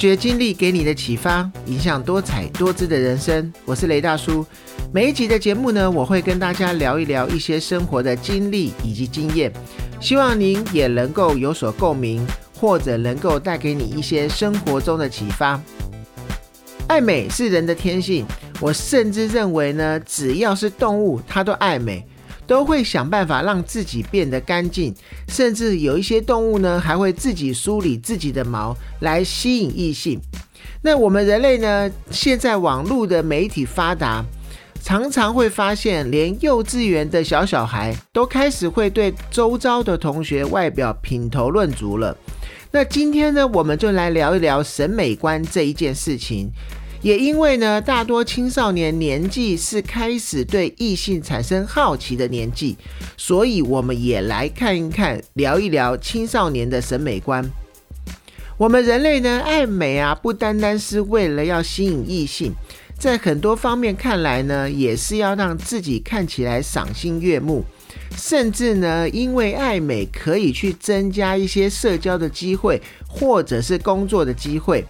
学经历给你的启发，影响多彩多姿的人生。我是雷大叔。每一集的节目呢，我会跟大家聊一聊一些生活的经历以及经验，希望您也能够有所共鸣，或者能够带给你一些生活中的启发。爱美是人的天性，我甚至认为呢，只要是动物，它都爱美。都会想办法让自己变得干净，甚至有一些动物呢，还会自己梳理自己的毛来吸引异性。那我们人类呢，现在网络的媒体发达，常常会发现，连幼稚园的小小孩都开始会对周遭的同学外表品头论足了。那今天呢，我们就来聊一聊审美观这一件事情。也因为呢，大多青少年年纪是开始对异性产生好奇的年纪，所以我们也来看一看，聊一聊青少年的审美观。我们人类呢，爱美啊，不单单是为了要吸引异性，在很多方面看来呢，也是要让自己看起来赏心悦目，甚至呢，因为爱美可以去增加一些社交的机会，或者是工作的机会。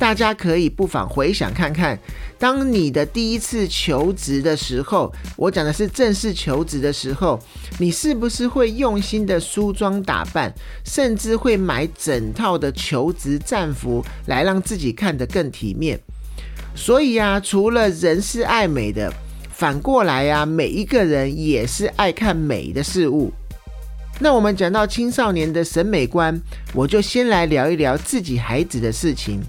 大家可以不妨回想看看，当你的第一次求职的时候，我讲的是正式求职的时候，你是不是会用心的梳妆打扮，甚至会买整套的求职战服来让自己看得更体面？所以啊，除了人是爱美的，反过来呀，每一个人也是爱看美的事物。那我们讲到青少年的审美观，我就先来聊一聊自己孩子的事情。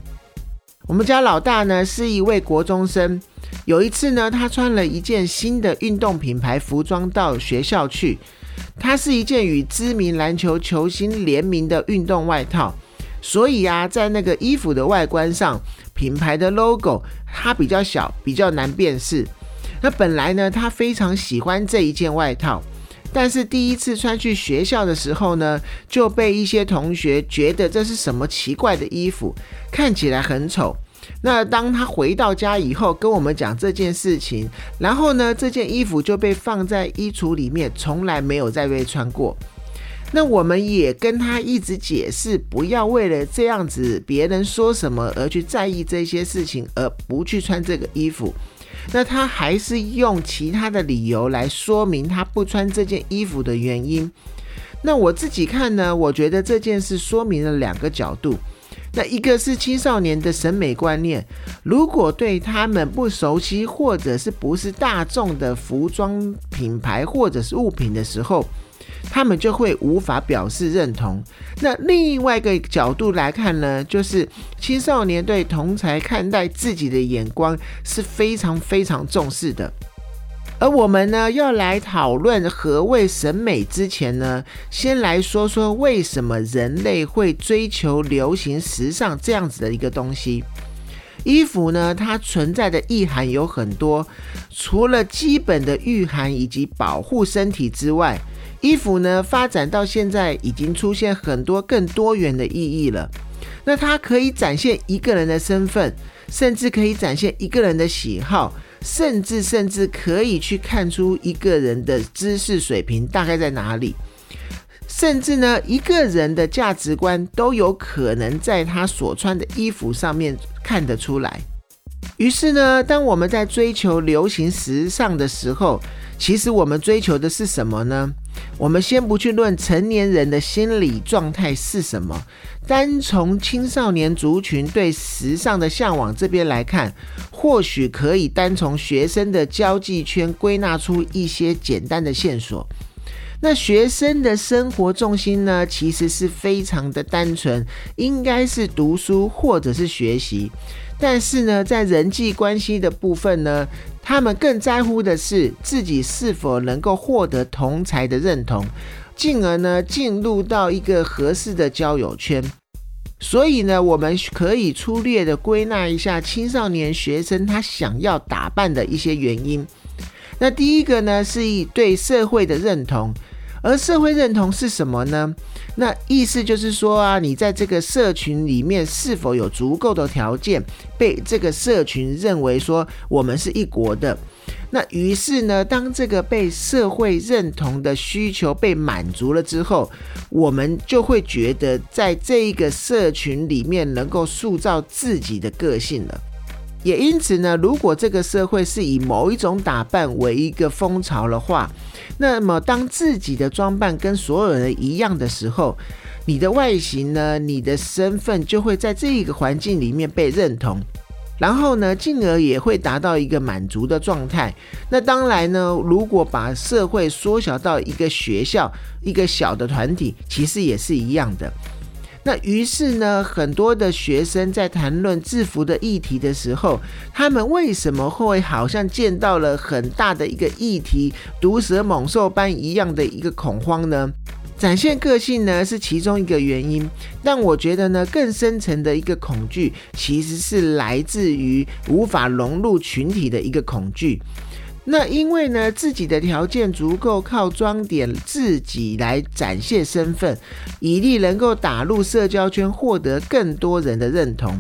我们家老大呢是一位国中生。有一次呢，他穿了一件新的运动品牌服装到学校去。它是一件与知名篮球球星联名的运动外套，所以啊，在那个衣服的外观上，品牌的 logo 它比较小，比较难辨识。那本来呢，他非常喜欢这一件外套。但是第一次穿去学校的时候呢，就被一些同学觉得这是什么奇怪的衣服，看起来很丑。那当他回到家以后，跟我们讲这件事情，然后呢，这件衣服就被放在衣橱里面，从来没有再被穿过。那我们也跟他一直解释，不要为了这样子别人说什么而去在意这些事情，而不去穿这个衣服。那他还是用其他的理由来说明他不穿这件衣服的原因。那我自己看呢，我觉得这件事说明了两个角度。那一个是青少年的审美观念，如果对他们不熟悉或者是不是大众的服装品牌或者是物品的时候。他们就会无法表示认同。那另外一个角度来看呢，就是青少年对同才看待自己的眼光是非常非常重视的。而我们呢，要来讨论何谓审美之前呢，先来说说为什么人类会追求流行时尚这样子的一个东西。衣服呢，它存在的意涵有很多，除了基本的御寒以及保护身体之外。衣服呢，发展到现在已经出现很多更多元的意义了。那它可以展现一个人的身份，甚至可以展现一个人的喜好，甚至甚至可以去看出一个人的知识水平大概在哪里。甚至呢，一个人的价值观都有可能在他所穿的衣服上面看得出来。于是呢，当我们在追求流行时尚的时候，其实我们追求的是什么呢？我们先不去论成年人的心理状态是什么，单从青少年族群对时尚的向往这边来看，或许可以单从学生的交际圈归纳出一些简单的线索。那学生的生活重心呢，其实是非常的单纯，应该是读书或者是学习。但是呢，在人际关系的部分呢，他们更在乎的是自己是否能够获得同才的认同，进而呢进入到一个合适的交友圈。所以呢，我们可以粗略的归纳一下青少年学生他想要打扮的一些原因。那第一个呢，是以对社会的认同。而社会认同是什么呢？那意思就是说啊，你在这个社群里面是否有足够的条件被这个社群认为说我们是一国的？那于是呢，当这个被社会认同的需求被满足了之后，我们就会觉得在这一个社群里面能够塑造自己的个性了。也因此呢，如果这个社会是以某一种打扮为一个风潮的话，那么当自己的装扮跟所有人一样的时候，你的外形呢，你的身份就会在这一个环境里面被认同。然后呢，进而也会达到一个满足的状态。那当然呢，如果把社会缩小到一个学校、一个小的团体，其实也是一样的。那于是呢，很多的学生在谈论制服的议题的时候，他们为什么会好像见到了很大的一个议题，毒蛇猛兽般一样的一个恐慌呢？展现个性呢是其中一个原因，但我觉得呢更深层的一个恐惧其实是来自于无法融入群体的一个恐惧。那因为呢自己的条件足够，靠装点自己来展现身份，以利能够打入社交圈，获得更多人的认同。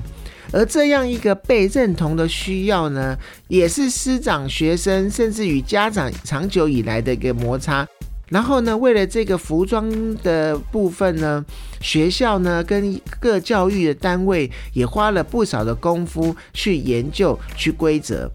而这样一个被认同的需要呢，也是师长、学生甚至与家长长久以来的一个摩擦。然后呢，为了这个服装的部分呢，学校呢跟各教育的单位也花了不少的功夫去研究、去规则。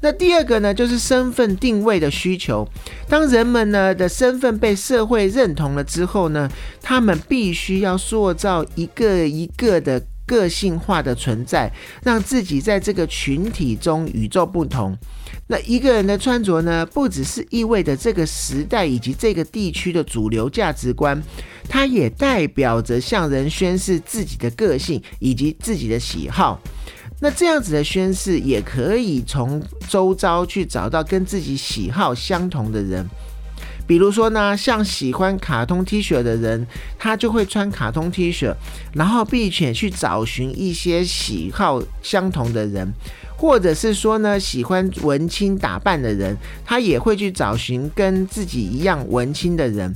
那第二个呢，就是身份定位的需求。当人们呢的身份被社会认同了之后呢，他们必须要塑造一个一个的个性化的存在，让自己在这个群体中与众不同。那一个人的穿着呢，不只是意味着这个时代以及这个地区的主流价值观，它也代表着向人宣示自己的个性以及自己的喜好。那这样子的宣誓，也可以从周遭去找到跟自己喜好相同的人。比如说呢，像喜欢卡通 T 恤的人，他就会穿卡通 T 恤，然后并且去找寻一些喜好相同的人。或者是说呢，喜欢文青打扮的人，他也会去找寻跟自己一样文青的人。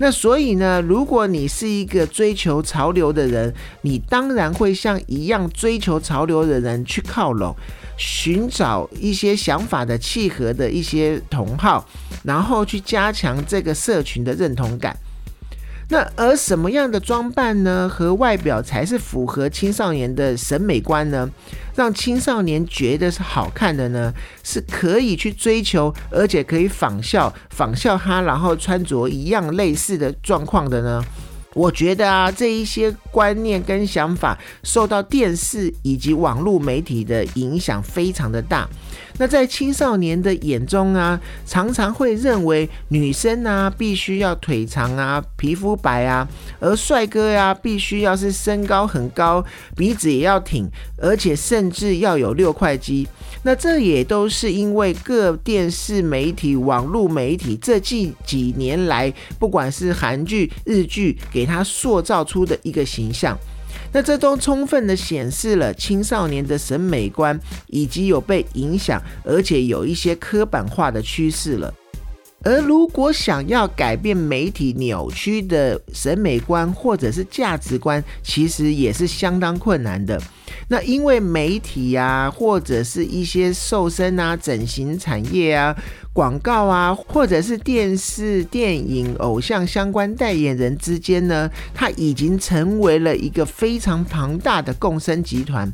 那所以呢，如果你是一个追求潮流的人，你当然会向一样追求潮流的人去靠拢，寻找一些想法的契合的一些同好，然后去加强这个社群的认同感。那而什么样的装扮呢？和外表才是符合青少年的审美观呢？让青少年觉得是好看的呢？是可以去追求，而且可以仿效仿效他，然后穿着一样类似的状况的呢？我觉得啊，这一些观念跟想法受到电视以及网络媒体的影响非常的大。那在青少年的眼中啊，常常会认为女生啊必须要腿长啊、皮肤白啊，而帅哥呀必须要是身高很高、鼻子也要挺，而且甚至要有六块肌。那这也都是因为各电视媒体、网络媒体这近几年来，不管是韩剧、日剧，给他塑造出的一个形象。那这都充分的显示了青少年的审美观以及有被影响，而且有一些刻板化的趋势了。而如果想要改变媒体扭曲的审美观或者是价值观，其实也是相当困难的。那因为媒体呀，或者是一些瘦身啊、整形产业啊、广告啊，或者是电视、电影、偶像相关代言人之间呢，它已经成为了一个非常庞大的共生集团。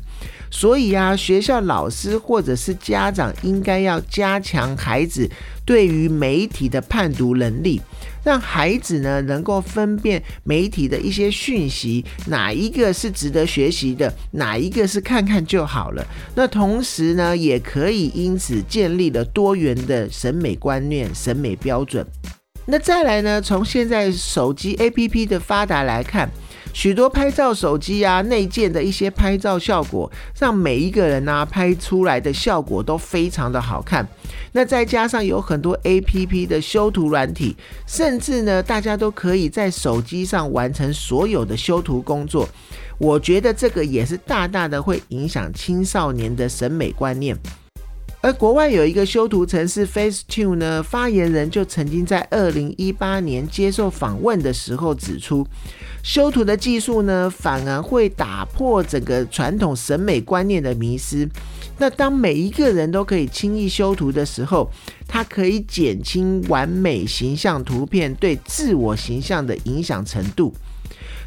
所以啊，学校老师或者是家长应该要加强孩子对于媒体的判读能力，让孩子呢能够分辨媒体的一些讯息，哪一个是值得学习的，哪一个是看看就好了。那同时呢，也可以因此建立了多元的审美观念、审美标准。那再来呢，从现在手机 APP 的发达来看。许多拍照手机啊，内建的一些拍照效果，让每一个人呢拍出来的效果都非常的好看。那再加上有很多 A P P 的修图软体，甚至呢大家都可以在手机上完成所有的修图工作。我觉得这个也是大大的会影响青少年的审美观念。而国外有一个修图城市 FaceTune 呢，发言人就曾经在二零一八年接受访问的时候指出，修图的技术呢，反而会打破整个传统审美观念的迷失。那当每一个人都可以轻易修图的时候，它可以减轻完美形象图片对自我形象的影响程度。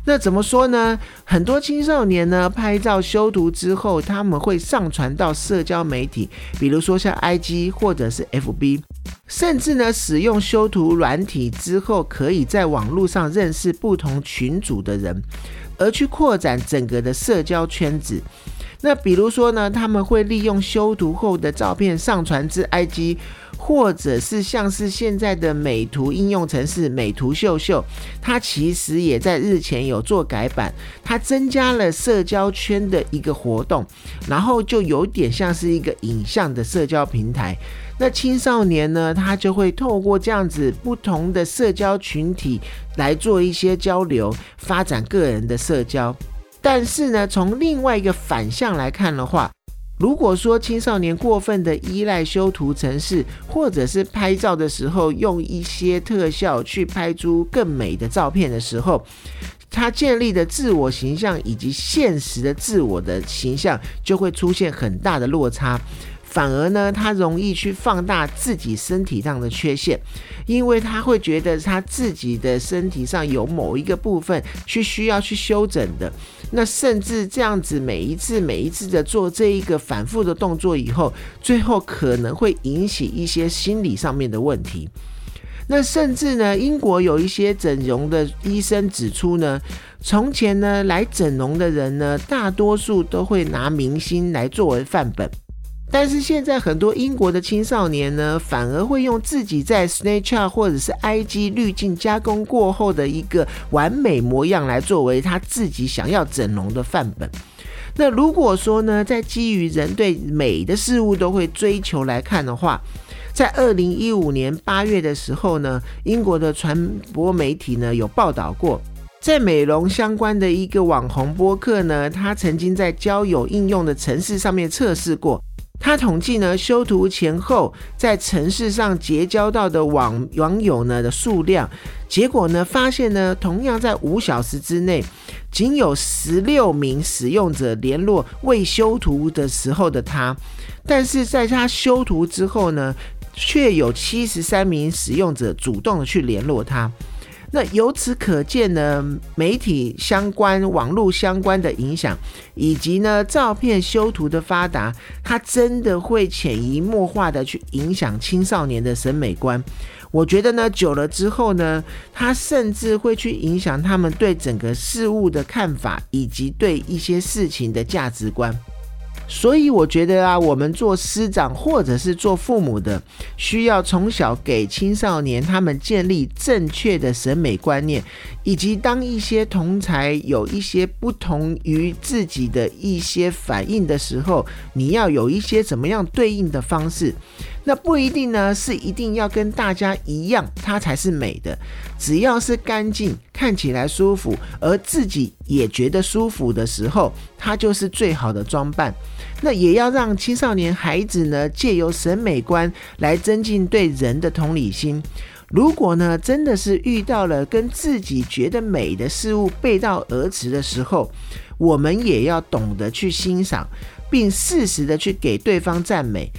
那怎么说呢？很多青少年呢，拍照修图之后，他们会上传到社交媒体，比如说像 IG 或者是 FB，甚至呢，使用修图软体之后，可以在网络上认识不同群组的人，而去扩展整个的社交圈子。那比如说呢，他们会利用修图后的照片上传至 IG，或者是像是现在的美图应用程式美图秀秀，它其实也在日前有做改版，它增加了社交圈的一个活动，然后就有点像是一个影像的社交平台。那青少年呢，他就会透过这样子不同的社交群体来做一些交流，发展个人的社交。但是呢，从另外一个反向来看的话，如果说青少年过分的依赖修图程式，或者是拍照的时候用一些特效去拍出更美的照片的时候，他建立的自我形象以及现实的自我的形象就会出现很大的落差。反而呢，他容易去放大自己身体上的缺陷，因为他会觉得他自己的身体上有某一个部分去需要去修整的。那甚至这样子每一次每一次的做这一个反复的动作以后，最后可能会引起一些心理上面的问题。那甚至呢，英国有一些整容的医生指出呢，从前呢来整容的人呢，大多数都会拿明星来作为范本。但是现在很多英国的青少年呢，反而会用自己在 Snapchat 或者是 IG 滤镜加工过后的一个完美模样来作为他自己想要整容的范本。那如果说呢，在基于人对美的事物都会追求来看的话，在二零一五年八月的时候呢，英国的传播媒体呢有报道过，在美容相关的一个网红播客呢，他曾经在交友应用的城市上面测试过。他统计呢，修图前后在城市上结交到的网网友呢的数量，结果呢发现呢，同样在五小时之内，仅有十六名使用者联络未修图的时候的他，但是在他修图之后呢，却有七十三名使用者主动的去联络他。那由此可见呢，媒体相关、网络相关的影响，以及呢照片修图的发达，它真的会潜移默化的去影响青少年的审美观。我觉得呢，久了之后呢，它甚至会去影响他们对整个事物的看法，以及对一些事情的价值观。所以我觉得啊，我们做师长或者是做父母的，需要从小给青少年他们建立正确的审美观念，以及当一些同才有一些不同于自己的一些反应的时候，你要有一些怎么样对应的方式。那不一定呢，是一定要跟大家一样，它才是美的。只要是干净、看起来舒服，而自己也觉得舒服的时候，它就是最好的装扮。那也要让青少年孩子呢，借由审美观来增进对人的同理心。如果呢，真的是遇到了跟自己觉得美的事物背道而驰的时候，我们也要懂得去欣赏，并适时的去给对方赞美。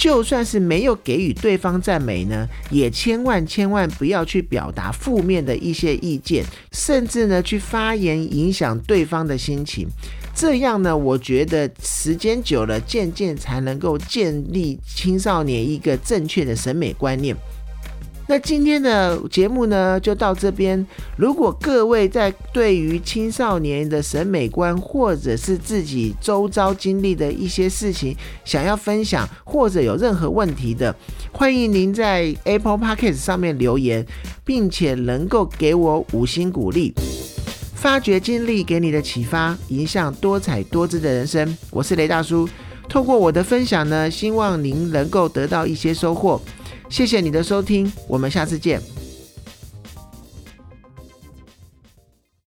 就算是没有给予对方赞美呢，也千万千万不要去表达负面的一些意见，甚至呢去发言影响对方的心情。这样呢，我觉得时间久了，渐渐才能够建立青少年一个正确的审美观念。那今天的节目呢，就到这边。如果各位在对于青少年的审美观，或者是自己周遭经历的一些事情，想要分享，或者有任何问题的，欢迎您在 Apple Podcast 上面留言，并且能够给我五星鼓励。发掘经历给你的启发，影响多彩多姿的人生。我是雷大叔，透过我的分享呢，希望您能够得到一些收获。谢谢你的收听，我们下次见。